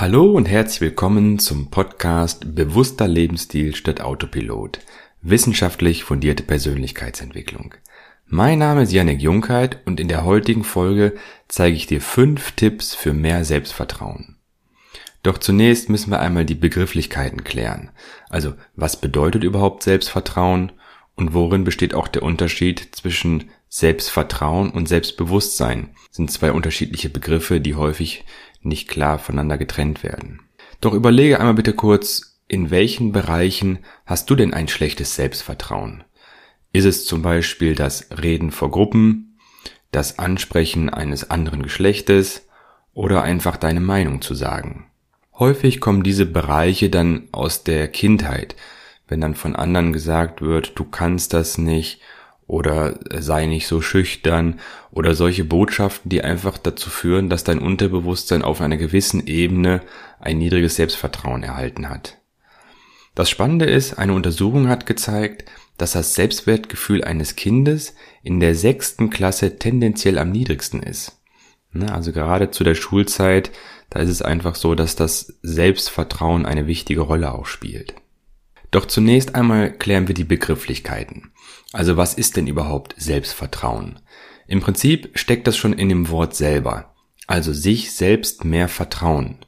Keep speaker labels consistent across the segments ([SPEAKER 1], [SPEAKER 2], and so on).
[SPEAKER 1] Hallo und herzlich willkommen zum Podcast Bewusster Lebensstil statt Autopilot. Wissenschaftlich fundierte Persönlichkeitsentwicklung. Mein Name ist Janek Junkheit und in der heutigen Folge zeige ich dir fünf Tipps für mehr Selbstvertrauen. Doch zunächst müssen wir einmal die Begrifflichkeiten klären. Also, was bedeutet überhaupt Selbstvertrauen und worin besteht auch der Unterschied zwischen Selbstvertrauen und Selbstbewusstsein? Das sind zwei unterschiedliche Begriffe, die häufig nicht klar voneinander getrennt werden. Doch überlege einmal bitte kurz, in welchen Bereichen hast du denn ein schlechtes Selbstvertrauen? Ist es zum Beispiel das Reden vor Gruppen, das Ansprechen eines anderen Geschlechtes oder einfach deine Meinung zu sagen? Häufig kommen diese Bereiche dann aus der Kindheit, wenn dann von anderen gesagt wird, du kannst das nicht oder sei nicht so schüchtern oder solche Botschaften, die einfach dazu führen, dass dein Unterbewusstsein auf einer gewissen Ebene ein niedriges Selbstvertrauen erhalten hat. Das Spannende ist, eine Untersuchung hat gezeigt, dass das Selbstwertgefühl eines Kindes in der sechsten Klasse tendenziell am niedrigsten ist. Ne, also gerade zu der Schulzeit, da ist es einfach so, dass das Selbstvertrauen eine wichtige Rolle auch spielt. Doch zunächst einmal klären wir die Begrifflichkeiten. Also was ist denn überhaupt Selbstvertrauen? Im Prinzip steckt das schon in dem Wort selber. Also sich selbst mehr vertrauen.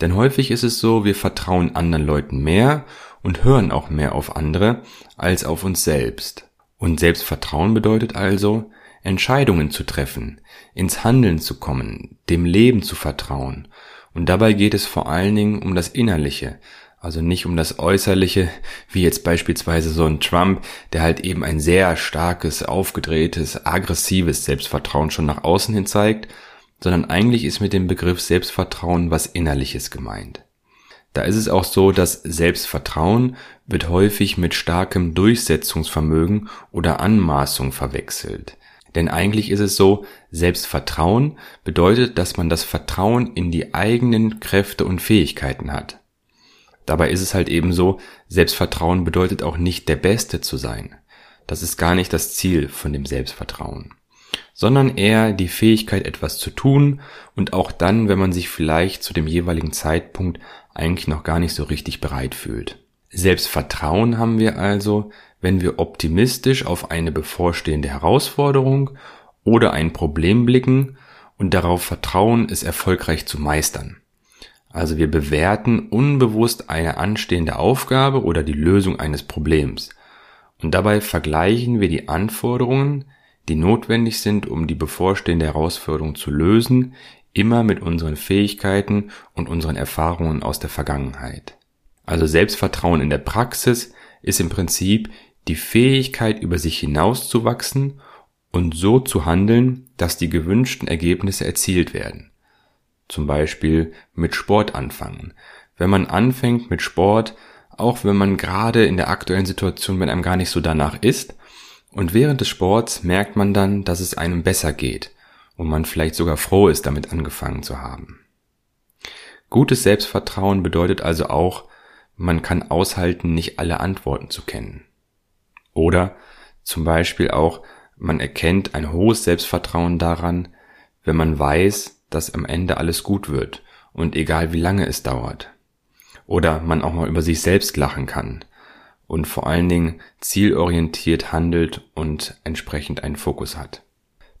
[SPEAKER 1] Denn häufig ist es so, wir vertrauen anderen Leuten mehr und hören auch mehr auf andere als auf uns selbst. Und Selbstvertrauen bedeutet also, Entscheidungen zu treffen, ins Handeln zu kommen, dem Leben zu vertrauen. Und dabei geht es vor allen Dingen um das Innerliche, also nicht um das Äußerliche, wie jetzt beispielsweise so ein Trump, der halt eben ein sehr starkes, aufgedrehtes, aggressives Selbstvertrauen schon nach außen hin zeigt, sondern eigentlich ist mit dem Begriff Selbstvertrauen was Innerliches gemeint. Da ist es auch so, dass Selbstvertrauen wird häufig mit starkem Durchsetzungsvermögen oder Anmaßung verwechselt. Denn eigentlich ist es so, Selbstvertrauen bedeutet, dass man das Vertrauen in die eigenen Kräfte und Fähigkeiten hat. Dabei ist es halt eben so, Selbstvertrauen bedeutet auch nicht der Beste zu sein. Das ist gar nicht das Ziel von dem Selbstvertrauen. Sondern eher die Fähigkeit, etwas zu tun und auch dann, wenn man sich vielleicht zu dem jeweiligen Zeitpunkt eigentlich noch gar nicht so richtig bereit fühlt. Selbstvertrauen haben wir also, wenn wir optimistisch auf eine bevorstehende Herausforderung oder ein Problem blicken und darauf vertrauen, es erfolgreich zu meistern. Also wir bewerten unbewusst eine anstehende Aufgabe oder die Lösung eines Problems. Und dabei vergleichen wir die Anforderungen, die notwendig sind, um die bevorstehende Herausforderung zu lösen, immer mit unseren Fähigkeiten und unseren Erfahrungen aus der Vergangenheit. Also Selbstvertrauen in der Praxis ist im Prinzip die Fähigkeit, über sich hinauszuwachsen und so zu handeln, dass die gewünschten Ergebnisse erzielt werden zum Beispiel mit Sport anfangen. Wenn man anfängt mit Sport, auch wenn man gerade in der aktuellen Situation, wenn einem gar nicht so danach ist, und während des Sports merkt man dann, dass es einem besser geht und man vielleicht sogar froh ist, damit angefangen zu haben. Gutes Selbstvertrauen bedeutet also auch, man kann aushalten, nicht alle Antworten zu kennen. Oder zum Beispiel auch, man erkennt ein hohes Selbstvertrauen daran, wenn man weiß, dass am Ende alles gut wird und egal wie lange es dauert. Oder man auch mal über sich selbst lachen kann und vor allen Dingen zielorientiert handelt und entsprechend einen Fokus hat.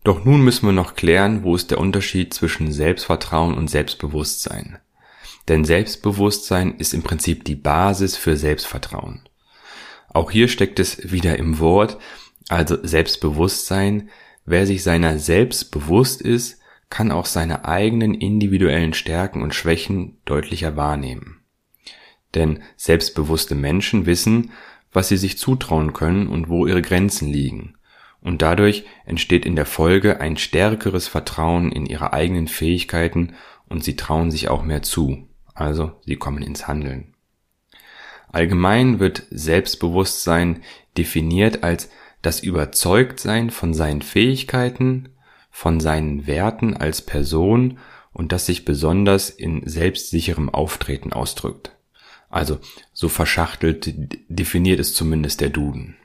[SPEAKER 1] Doch nun müssen wir noch klären, wo ist der Unterschied zwischen Selbstvertrauen und Selbstbewusstsein. Denn Selbstbewusstsein ist im Prinzip die Basis für Selbstvertrauen. Auch hier steckt es wieder im Wort, also Selbstbewusstsein, wer sich seiner selbst bewusst ist, kann auch seine eigenen individuellen Stärken und Schwächen deutlicher wahrnehmen. Denn selbstbewusste Menschen wissen, was sie sich zutrauen können und wo ihre Grenzen liegen. Und dadurch entsteht in der Folge ein stärkeres Vertrauen in ihre eigenen Fähigkeiten und sie trauen sich auch mehr zu. Also sie kommen ins Handeln. Allgemein wird Selbstbewusstsein definiert als das Überzeugtsein von seinen Fähigkeiten, von seinen Werten als Person und das sich besonders in selbstsicherem Auftreten ausdrückt. Also so verschachtelt definiert es zumindest der Duden.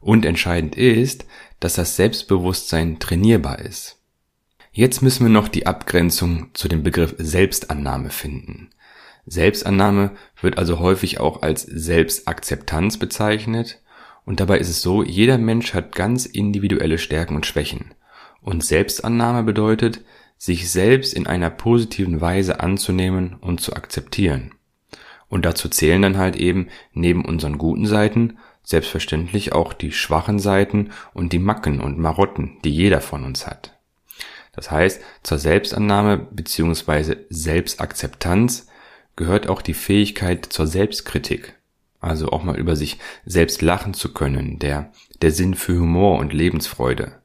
[SPEAKER 1] Und entscheidend ist, dass das Selbstbewusstsein trainierbar ist. Jetzt müssen wir noch die Abgrenzung zu dem Begriff Selbstannahme finden. Selbstannahme wird also häufig auch als Selbstakzeptanz bezeichnet und dabei ist es so, jeder Mensch hat ganz individuelle Stärken und Schwächen. Und Selbstannahme bedeutet, sich selbst in einer positiven Weise anzunehmen und zu akzeptieren. Und dazu zählen dann halt eben neben unseren guten Seiten selbstverständlich auch die schwachen Seiten und die Macken und Marotten, die jeder von uns hat. Das heißt, zur Selbstannahme bzw. Selbstakzeptanz gehört auch die Fähigkeit zur Selbstkritik. Also auch mal über sich selbst lachen zu können, der, der Sinn für Humor und Lebensfreude.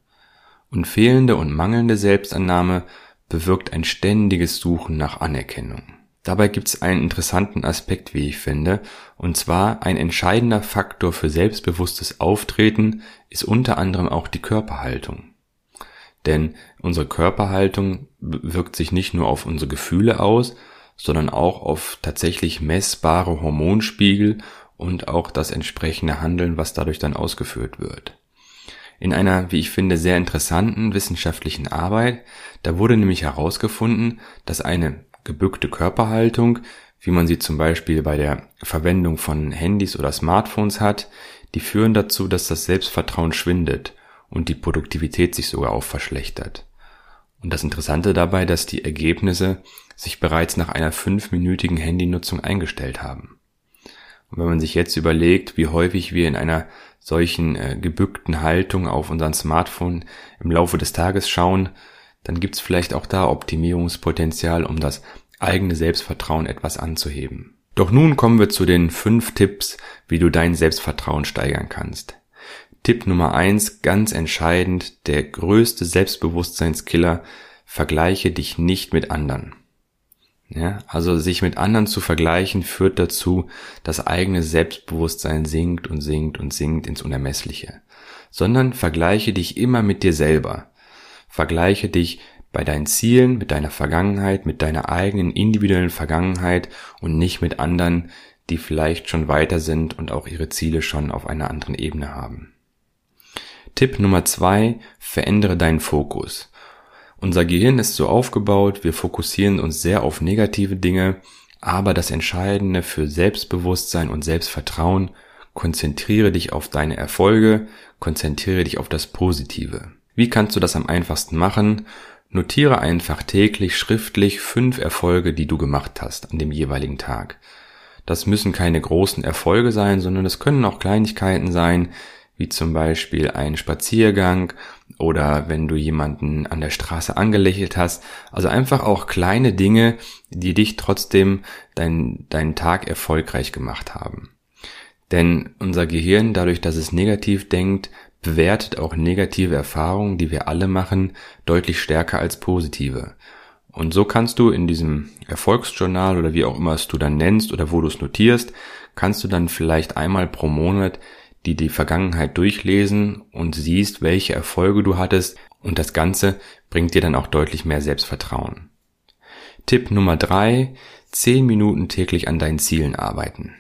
[SPEAKER 1] Und fehlende und mangelnde Selbstannahme bewirkt ein ständiges Suchen nach Anerkennung. Dabei gibt es einen interessanten Aspekt, wie ich finde, und zwar ein entscheidender Faktor für selbstbewusstes Auftreten ist unter anderem auch die Körperhaltung. Denn unsere Körperhaltung wirkt sich nicht nur auf unsere Gefühle aus, sondern auch auf tatsächlich messbare Hormonspiegel und auch das entsprechende Handeln, was dadurch dann ausgeführt wird. In einer, wie ich finde, sehr interessanten wissenschaftlichen Arbeit, da wurde nämlich herausgefunden, dass eine gebückte Körperhaltung, wie man sie zum Beispiel bei der Verwendung von Handys oder Smartphones hat, die führen dazu, dass das Selbstvertrauen schwindet und die Produktivität sich sogar auch verschlechtert. Und das Interessante dabei, dass die Ergebnisse sich bereits nach einer fünfminütigen Handynutzung eingestellt haben. Und wenn man sich jetzt überlegt, wie häufig wir in einer solchen äh, gebückten Haltung auf unseren Smartphone im Laufe des Tages schauen, dann gibt's vielleicht auch da Optimierungspotenzial, um das eigene Selbstvertrauen etwas anzuheben. Doch nun kommen wir zu den fünf Tipps, wie du dein Selbstvertrauen steigern kannst. Tipp Nummer eins, ganz entscheidend, der größte Selbstbewusstseinskiller, vergleiche dich nicht mit anderen. Ja, also sich mit anderen zu vergleichen führt dazu, dass eigene Selbstbewusstsein sinkt und sinkt und sinkt ins Unermessliche. Sondern vergleiche dich immer mit dir selber. Vergleiche dich bei deinen Zielen, mit deiner Vergangenheit, mit deiner eigenen individuellen Vergangenheit und nicht mit anderen, die vielleicht schon weiter sind und auch ihre Ziele schon auf einer anderen Ebene haben. Tipp Nummer zwei, verändere deinen Fokus. Unser Gehirn ist so aufgebaut, wir fokussieren uns sehr auf negative Dinge, aber das Entscheidende für Selbstbewusstsein und Selbstvertrauen, konzentriere dich auf deine Erfolge, konzentriere dich auf das Positive. Wie kannst du das am einfachsten machen? Notiere einfach täglich schriftlich fünf Erfolge, die du gemacht hast an dem jeweiligen Tag. Das müssen keine großen Erfolge sein, sondern es können auch Kleinigkeiten sein, wie zum Beispiel ein Spaziergang oder wenn du jemanden an der Straße angelächelt hast. Also einfach auch kleine Dinge, die dich trotzdem dein, deinen Tag erfolgreich gemacht haben. Denn unser Gehirn, dadurch, dass es negativ denkt, bewertet auch negative Erfahrungen, die wir alle machen, deutlich stärker als positive. Und so kannst du in diesem Erfolgsjournal oder wie auch immer es du dann nennst oder wo du es notierst, kannst du dann vielleicht einmal pro Monat die die Vergangenheit durchlesen und siehst, welche Erfolge du hattest und das Ganze bringt dir dann auch deutlich mehr Selbstvertrauen. Tipp Nummer drei: zehn Minuten täglich an deinen Zielen arbeiten.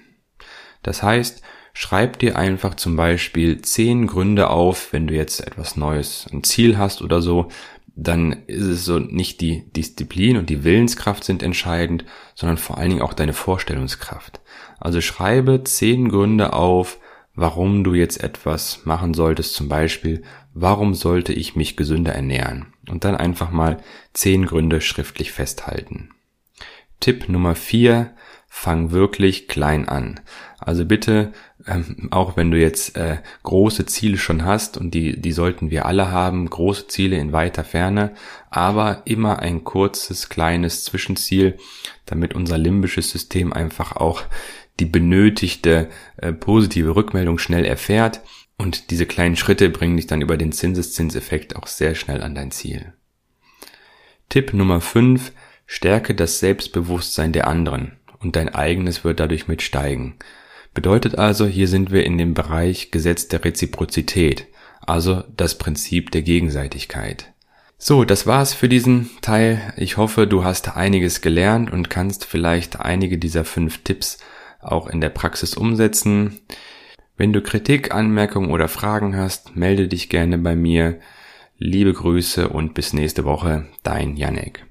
[SPEAKER 1] Das heißt, schreib dir einfach zum Beispiel zehn Gründe auf, wenn du jetzt etwas Neues, ein Ziel hast oder so, dann ist es so nicht die Disziplin und die Willenskraft sind entscheidend, sondern vor allen Dingen auch deine Vorstellungskraft. Also schreibe zehn Gründe auf, warum du jetzt etwas machen solltest, zum Beispiel, warum sollte ich mich gesünder ernähren? Und dann einfach mal zehn Gründe schriftlich festhalten. Tipp Nummer vier, fang wirklich klein an. Also bitte, ähm, auch wenn du jetzt äh, große Ziele schon hast und die, die sollten wir alle haben, große Ziele in weiter Ferne, aber immer ein kurzes, kleines Zwischenziel, damit unser limbisches System einfach auch die benötigte äh, positive Rückmeldung schnell erfährt und diese kleinen Schritte bringen dich dann über den Zinseszinseffekt auch sehr schnell an dein Ziel. Tipp Nummer 5. Stärke das Selbstbewusstsein der anderen und dein eigenes wird dadurch mitsteigen. Bedeutet also, hier sind wir in dem Bereich Gesetz der Reziprozität, also das Prinzip der Gegenseitigkeit. So, das war's für diesen Teil. Ich hoffe, du hast einiges gelernt und kannst vielleicht einige dieser fünf Tipps auch in der Praxis umsetzen. Wenn du Kritik, Anmerkungen oder Fragen hast, melde dich gerne bei mir. Liebe Grüße und bis nächste Woche, dein Janek.